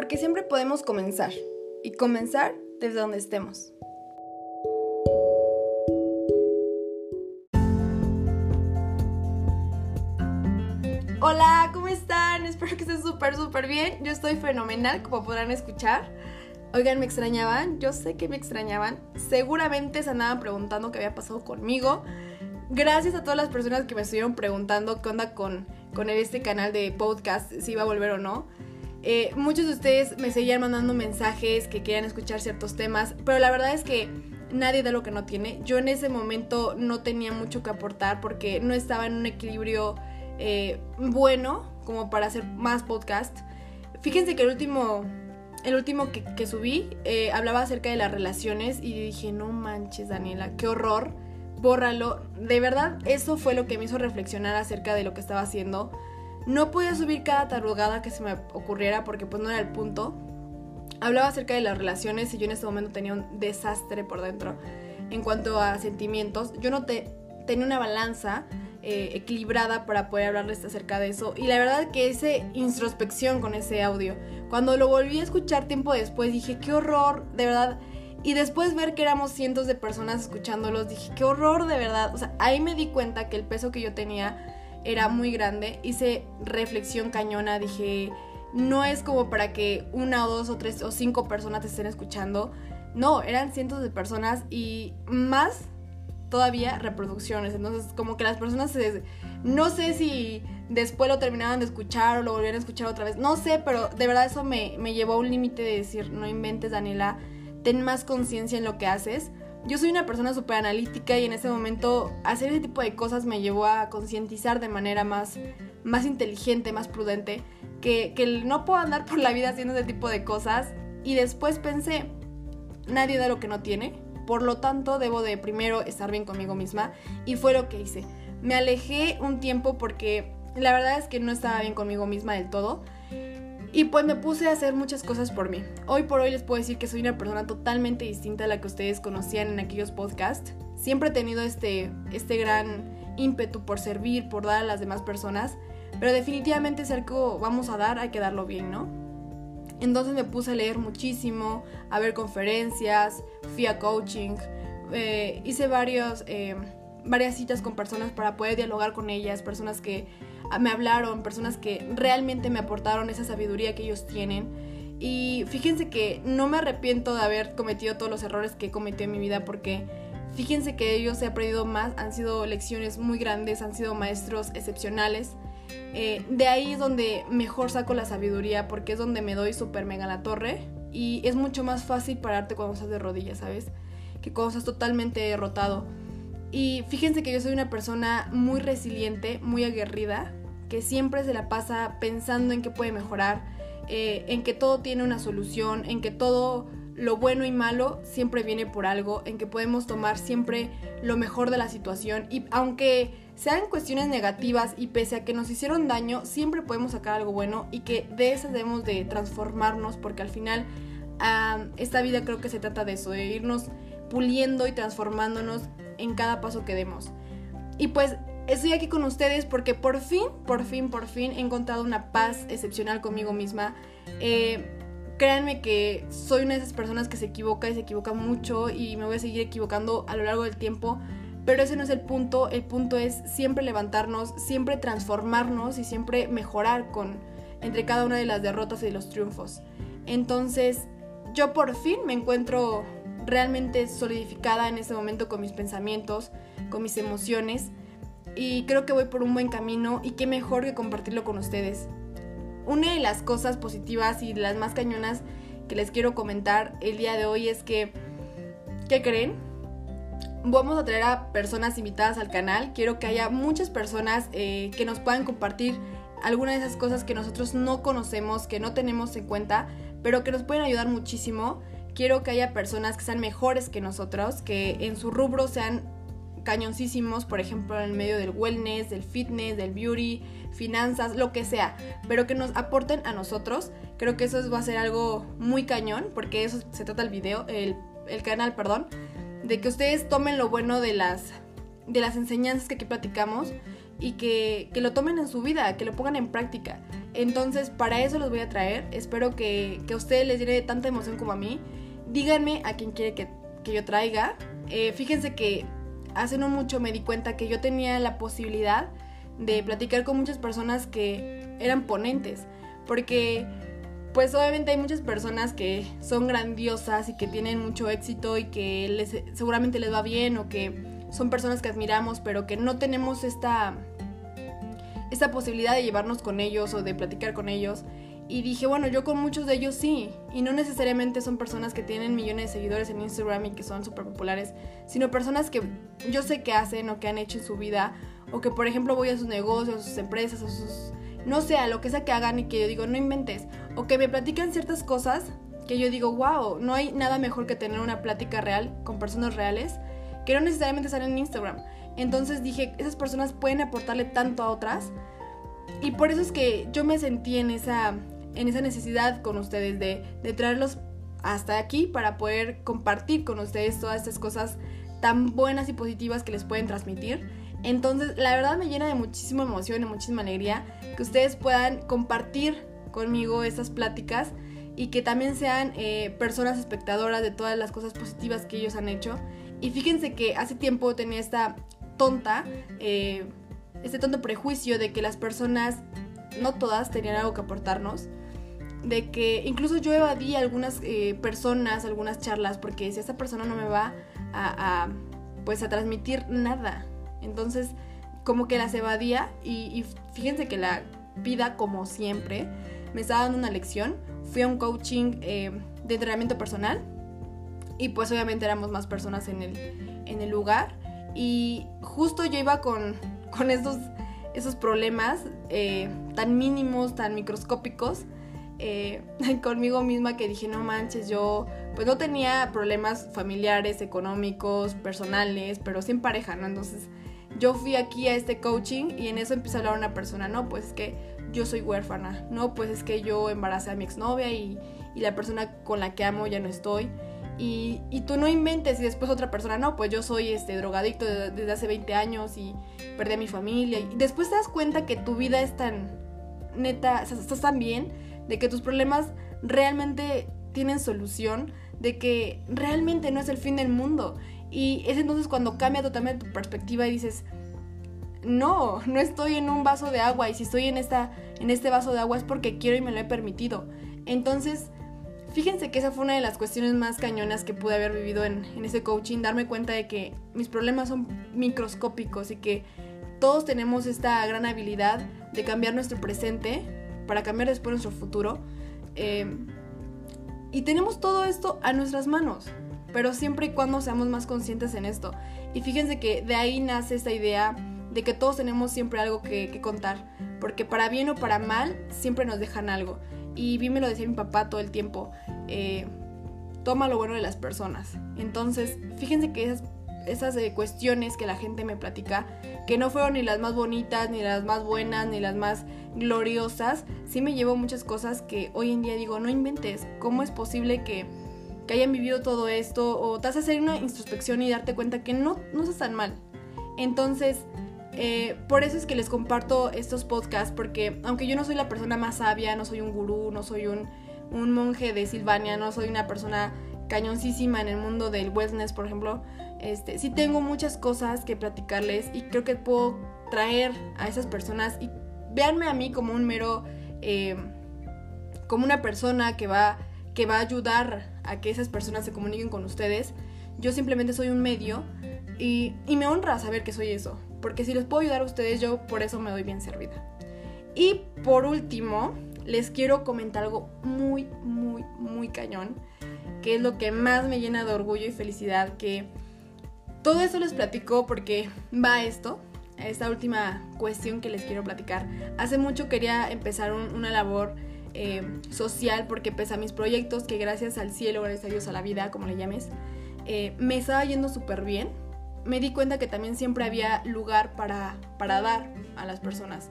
Porque siempre podemos comenzar y comenzar desde donde estemos. Hola, ¿cómo están? Espero que estén súper, súper bien. Yo estoy fenomenal, como podrán escuchar. Oigan, ¿me extrañaban? Yo sé que me extrañaban. Seguramente se andaban preguntando qué había pasado conmigo. Gracias a todas las personas que me estuvieron preguntando qué onda con, con este canal de podcast, si iba a volver o no. Eh, muchos de ustedes me seguían mandando mensajes que querían escuchar ciertos temas, pero la verdad es que nadie da lo que no tiene. Yo en ese momento no tenía mucho que aportar porque no estaba en un equilibrio eh, bueno como para hacer más podcast. Fíjense que el último, el último que, subí eh, hablaba acerca de las relaciones y dije, no manches Daniela, qué horror, bórralo. De verdad, eso fue lo que me hizo reflexionar acerca de lo que estaba haciendo no podía subir cada tarugada que se me ocurriera porque pues no era el punto. Hablaba acerca de las relaciones y yo en este momento tenía un desastre por dentro en cuanto a sentimientos. Yo no te, tenía una balanza eh, equilibrada para poder hablarles acerca de eso. Y la verdad que ese introspección con ese audio, cuando lo volví a escuchar tiempo después, dije, qué horror, de verdad. Y después ver que éramos cientos de personas escuchándolos, dije, qué horror, de verdad. O sea, ahí me di cuenta que el peso que yo tenía era muy grande. Hice reflexión cañona, dije, no es como para que una o dos o tres o cinco personas te estén escuchando. No, eran cientos de personas y más todavía reproducciones. Entonces, como que las personas se... No sé si después lo terminaban de escuchar o lo volvieron a escuchar otra vez. No sé, pero de verdad eso me, me llevó a un límite de decir, no inventes, Daniela, ten más conciencia en lo que haces yo soy una persona súper analítica y en ese momento hacer ese tipo de cosas me llevó a concientizar de manera más, más inteligente, más prudente, que, que no puedo andar por la vida haciendo ese tipo de cosas. Y después pensé, nadie da lo que no tiene, por lo tanto debo de primero estar bien conmigo misma y fue lo que hice. Me alejé un tiempo porque la verdad es que no estaba bien conmigo misma del todo y pues me puse a hacer muchas cosas por mí. Hoy por hoy les puedo decir que soy una persona totalmente distinta a la que ustedes conocían en aquellos podcasts. Siempre he tenido este, este gran ímpetu por servir, por dar a las demás personas, pero definitivamente si algo vamos a dar, hay que darlo bien, ¿no? Entonces me puse a leer muchísimo, a ver conferencias, fui a coaching, eh, hice varios, eh, varias citas con personas para poder dialogar con ellas, personas que me hablaron, personas que realmente me aportaron esa sabiduría que ellos tienen. Y fíjense que no me arrepiento de haber cometido todos los errores que he cometido en mi vida porque fíjense que ellos he aprendido más, han sido lecciones muy grandes, han sido maestros excepcionales. Eh, de ahí es donde mejor saco la sabiduría porque es donde me doy súper mega la torre y es mucho más fácil pararte cuando estás de rodillas, ¿sabes? Que cuando estás totalmente derrotado. Y fíjense que yo soy una persona muy resiliente, muy aguerrida, que siempre se la pasa pensando en que puede mejorar, eh, en que todo tiene una solución, en que todo lo bueno y malo siempre viene por algo, en que podemos tomar siempre lo mejor de la situación y aunque sean cuestiones negativas y pese a que nos hicieron daño, siempre podemos sacar algo bueno y que de esas debemos de transformarnos porque al final esta vida creo que se trata de eso, de irnos puliendo y transformándonos en cada paso que demos. Y pues estoy aquí con ustedes porque por fin, por fin, por fin he encontrado una paz excepcional conmigo misma. Eh, créanme que soy una de esas personas que se equivoca y se equivoca mucho y me voy a seguir equivocando a lo largo del tiempo. Pero ese no es el punto, el punto es siempre levantarnos, siempre transformarnos y siempre mejorar con entre cada una de las derrotas y de los triunfos. Entonces, yo por fin me encuentro realmente solidificada en este momento con mis pensamientos, con mis emociones y creo que voy por un buen camino y qué mejor que compartirlo con ustedes. Una de las cosas positivas y las más cañonas que les quiero comentar el día de hoy es que, ¿qué creen? Vamos a traer a personas invitadas al canal. Quiero que haya muchas personas eh, que nos puedan compartir algunas de esas cosas que nosotros no conocemos, que no tenemos en cuenta, pero que nos pueden ayudar muchísimo. Quiero que haya personas que sean mejores que nosotros, que en su rubro sean cañoncísimos, por ejemplo, en el medio del wellness, del fitness, del beauty, finanzas, lo que sea, pero que nos aporten a nosotros. Creo que eso va a ser algo muy cañón, porque eso se trata el video, el, el canal, perdón, de que ustedes tomen lo bueno de las, de las enseñanzas que aquí platicamos y que, lo tomen en su vida, que lo pongan en práctica. Entonces, para eso los voy a traer. Espero que, a ustedes les llene tanta emoción como a mí. Díganme a quien quiere que, yo traiga. Eh, fíjense que hace no mucho me di cuenta que yo tenía la posibilidad de platicar con muchas personas que eran ponentes. Porque, pues obviamente hay muchas personas que son grandiosas y que tienen mucho éxito y que les, seguramente les va bien o que son personas que admiramos, pero que no tenemos esta, esta posibilidad de llevarnos con ellos o de platicar con ellos. Y dije, bueno, yo con muchos de ellos sí. Y no necesariamente son personas que tienen millones de seguidores en Instagram y que son súper populares, sino personas que yo sé que hacen o que han hecho en su vida. O que, por ejemplo, voy a sus negocios, a sus empresas, a sus... No sé, a lo que sea que hagan y que yo digo, no inventes. O que me platican ciertas cosas que yo digo, wow, no hay nada mejor que tener una plática real con personas reales que no necesariamente salen en Instagram. Entonces dije, esas personas pueden aportarle tanto a otras. Y por eso es que yo me sentí en esa, en esa necesidad con ustedes de, de traerlos hasta aquí para poder compartir con ustedes todas estas cosas tan buenas y positivas que les pueden transmitir. Entonces, la verdad me llena de muchísima emoción y muchísima alegría que ustedes puedan compartir conmigo estas pláticas y que también sean eh, personas espectadoras de todas las cosas positivas que ellos han hecho y fíjense que hace tiempo tenía esta tonta, eh, este tonto prejuicio de que las personas, no todas, tenían algo que aportarnos. De que incluso yo evadí algunas eh, personas, algunas charlas, porque si esta persona no me va a, pues a transmitir nada. Entonces, como que las evadía y, fíjense que la vida, como siempre, me estaba dando una lección. Fui a un coaching eh, de entrenamiento personal y pues obviamente éramos más personas en el, en el lugar. Y justo yo iba con, con esos, esos problemas eh, tan mínimos, tan microscópicos, eh, conmigo misma que dije, no manches, yo pues no tenía problemas familiares, económicos, personales, pero sí en pareja, ¿no? Entonces yo fui aquí a este coaching y en eso empieza a hablar una persona, no, pues es que yo soy huérfana, no, pues es que yo embaracé a mi exnovia y, y la persona con la que amo ya no estoy. Y, tú no inventes y después otra persona, no, pues yo soy este drogadicto desde, hace 20 años y perdí a mi familia. Y después te das cuenta que tu vida es tan neta, o sea, estás tan bien, de que tus problemas realmente tienen solución, de que realmente no es el fin del mundo. Y es entonces cuando cambia totalmente tu perspectiva y dices, no, no estoy en un vaso de agua y si estoy en, esta, en este vaso de agua es porque quiero y me lo he permitido. Entonces, Fíjense que esa fue una de las cuestiones más cañonas que pude haber vivido en, ese coaching, darme cuenta de que mis problemas son microscópicos y que todos tenemos esta gran habilidad de cambiar nuestro presente para cambiar después nuestro futuro. Eh, y tenemos todo esto a nuestras manos, pero siempre y cuando seamos más conscientes en esto. Y fíjense que de ahí nace esta idea de que todos tenemos siempre algo que, que contar, porque para bien o para mal siempre nos dejan algo. Y bien me lo decía mi papá todo el tiempo, eh, toma lo bueno de las personas. Entonces, fíjense que esas, eh, cuestiones que la gente me platica, que no fueron ni las más bonitas, ni las más buenas, ni las más gloriosas, sí me llevo muchas cosas que hoy en día digo, no inventes, ¿cómo es posible que, que hayan vivido todo esto? O te haces hacer una introspección y darte cuenta que no, no estás tan mal. Entonces, eh, por eso es que les comparto estos podcasts, porque aunque yo no soy la persona más sabia, no soy un gurú, no soy un, monje de Silvania, no soy una persona cañoncísima en el mundo del wellness, por ejemplo, este, sí tengo muchas cosas que platicarles y creo que puedo traer a esas personas y véanme a mí como un mero, eh, como una persona que va, que va a ayudar a que esas personas se comuniquen con ustedes. Yo simplemente soy un medio y, y me honra saber que soy eso porque si les puedo ayudar a ustedes, yo por eso me doy bien servida. Y por último, les quiero comentar algo muy, muy, muy cañón, que es lo que más me llena de orgullo y felicidad, que todo eso les platico porque va esto, esta última cuestión que les quiero platicar. Hace mucho quería empezar una labor eh, social porque pese a mis proyectos, que gracias al cielo, gracias a Dios, a la vida, como le llames, eh, me estaba yendo súper bien me di cuenta que también siempre había lugar para, para dar a las personas.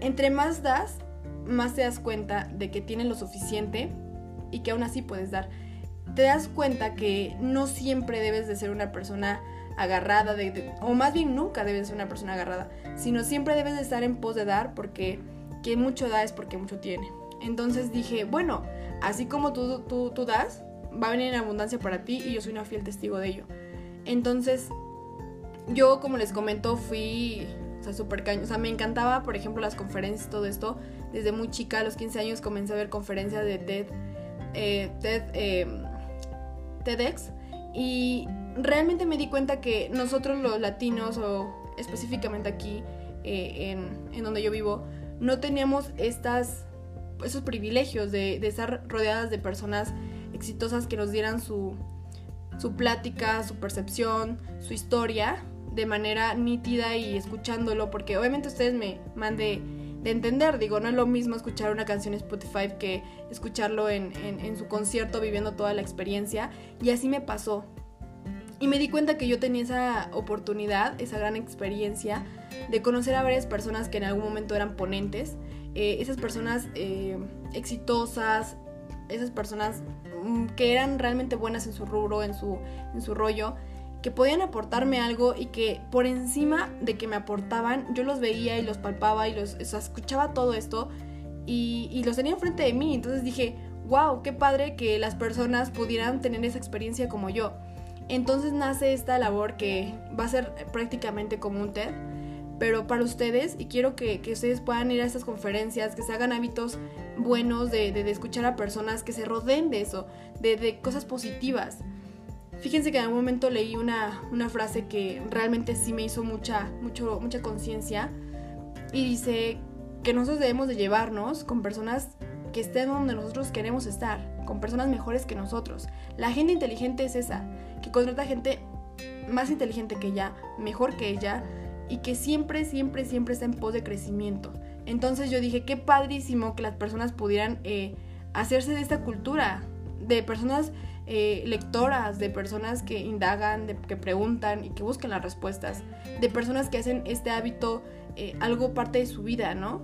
Entre más das, más te das cuenta de que tienes lo suficiente y que aún así puedes dar. Te das cuenta que no siempre debes de ser una persona agarrada, de, o más bien nunca debes ser una persona agarrada, sino siempre debes de estar en pos de dar porque quien mucho da es porque mucho tiene. Entonces dije, bueno, así como tú, tú, tú das, va a venir en abundancia para ti y yo soy una fiel testigo de ello. Entonces, yo como les comento, fui, súper caño. O sea, me encantaba, por ejemplo, las conferencias, todo esto. Desde muy chica, a los 15 años, comencé a ver conferencias de TED, eh, eh, TEDx. Y realmente me di cuenta que nosotros los latinos, o específicamente aquí eh, en, en, donde yo vivo, no teníamos estas, esos privilegios de, estar rodeadas de personas exitosas que nos dieran su, su plática, su percepción, su historia de manera nítida y escuchándolo, porque obviamente ustedes me mande de entender. Digo, no es lo mismo escuchar una canción en Spotify que escucharlo en, en, su concierto, viviendo toda la experiencia. Y así me pasó. Y me di cuenta que yo tenía esa oportunidad, esa gran experiencia de conocer a varias personas que en algún momento eran ponentes. Eh, esas personas eh, exitosas, esas personas mm, que eran realmente buenas en su rubro, en su, en su rollo que podían aportarme algo y que por encima de que me aportaban, yo los veía y los palpaba y los escuchaba todo esto y, los tenía enfrente de mí. Entonces dije, wow, qué padre que las personas pudieran tener esa experiencia como yo. Entonces nace esta labor que va a ser prácticamente como un TED, pero para ustedes, y quiero que, ustedes puedan ir a estas conferencias, que se hagan hábitos buenos de, escuchar a personas, que se rodeen de eso, de cosas positivas. Fíjense que en algún momento leí una, una frase que realmente sí me hizo mucha, mucha conciencia y dice que nosotros debemos de llevarnos con personas que estén donde nosotros queremos estar, con personas mejores que nosotros. La gente inteligente es esa, que contrata gente más inteligente que ella, mejor que ella y que siempre, siempre, siempre está en pos de crecimiento. Entonces yo dije, qué padrísimo que las personas pudieran eh, hacerse de esta cultura, de personas eh, lectoras, de personas que indagan, de, que preguntan y que buscan las respuestas, de personas que hacen este hábito eh, algo parte de su vida, ¿no?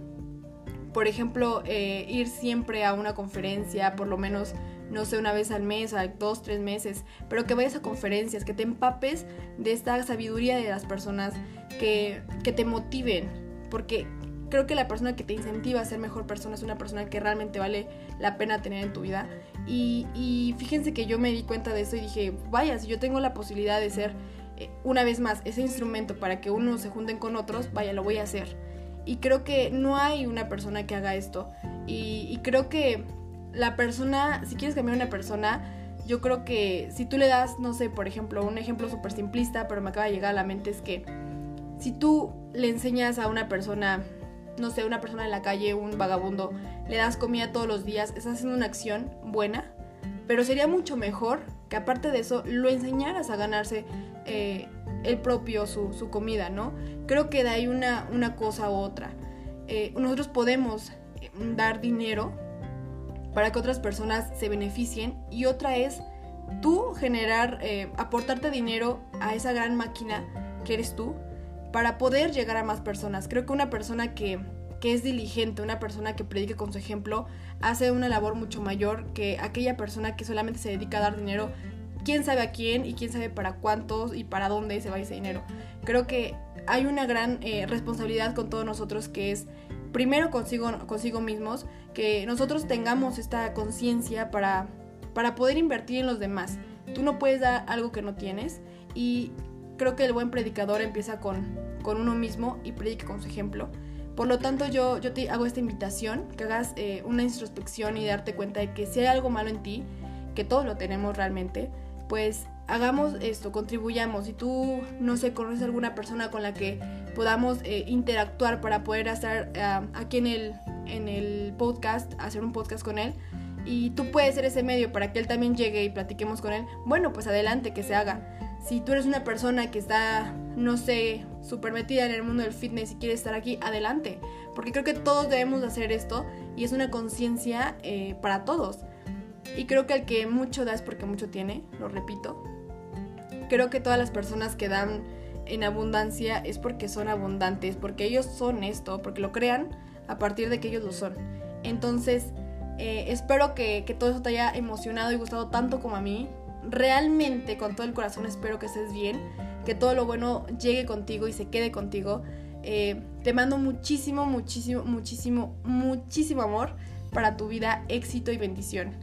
Por ejemplo, eh, ir siempre a una conferencia, por lo menos, no sé, una vez al mes, a dos, tres meses, pero que vayas a conferencias, que te empapes de esta sabiduría de las personas, que, que te motiven, porque creo que la persona que te incentiva a ser mejor persona es una persona que realmente vale la pena tener en tu vida. Y, fíjense que yo me di cuenta de eso y dije, vaya, si yo tengo la posibilidad de ser, eh, una vez más, ese instrumento para que unos se junten con otros, vaya, lo voy a hacer. Y creo que no hay una persona que haga esto. Y, y creo que la persona, si quieres cambiar a una persona, yo creo que si tú le das, no sé, por ejemplo, un ejemplo súper simplista, pero me acaba de llegar a la mente, es que si tú le enseñas a una persona no sé, una persona en la calle, un vagabundo, le das comida todos los días, estás haciendo una acción buena, pero sería mucho mejor que aparte de eso lo enseñaras a ganarse eh, el propio, su, comida, ¿no? Creo que de ahí una, una cosa u otra. Eh, nosotros podemos eh, dar dinero para que otras personas se beneficien y otra es tú generar, aportarte dinero a esa gran máquina que eres tú para poder llegar a más personas. Creo que una persona que, es diligente, una persona que predique con su ejemplo, hace una labor mucho mayor que aquella persona que solamente se dedica a dar dinero, quién sabe a quién y quién sabe para cuántos y para dónde se va ese dinero. Creo que hay una gran eh, responsabilidad con todos nosotros que es primero consigo, consigo mismos, que nosotros tengamos esta conciencia para, para poder invertir en los demás. Tú no puedes dar algo que no tienes y creo que el buen predicador empieza con, con uno mismo y predica con su ejemplo. Por lo tanto, yo, yo te hago esta invitación, que hagas eh, una introspección y darte cuenta de que si hay algo malo en ti, que todos lo tenemos realmente, pues hagamos esto, contribuyamos. Si tú, no sé, conoces alguna persona con la que podamos eh, interactuar para poder estar ah, aquí en el, en el podcast, hacer un podcast con él, y tú puedes ser ese medio para que él también llegue y platiquemos con él, bueno, pues adelante, que se haga. Si tú eres una persona que está, no sé, súper metida en el mundo del fitness y quieres estar aquí, adelante. Porque creo que todos debemos hacer esto y es una conciencia eh, para todos. Y creo que el que mucho da es porque mucho tiene, lo repito. Creo que todas las personas que dan en abundancia es porque son abundantes, porque ellos son esto, porque lo crean a partir de que ellos lo son. Entonces, eh, espero que, que todo eso te haya emocionado y gustado tanto como a mí realmente con todo el corazón espero que estés bien, que todo lo bueno llegue contigo y se quede contigo. Eh, te mando muchísimo, muchísimo, muchísimo, muchísimo amor para tu vida, éxito y bendición.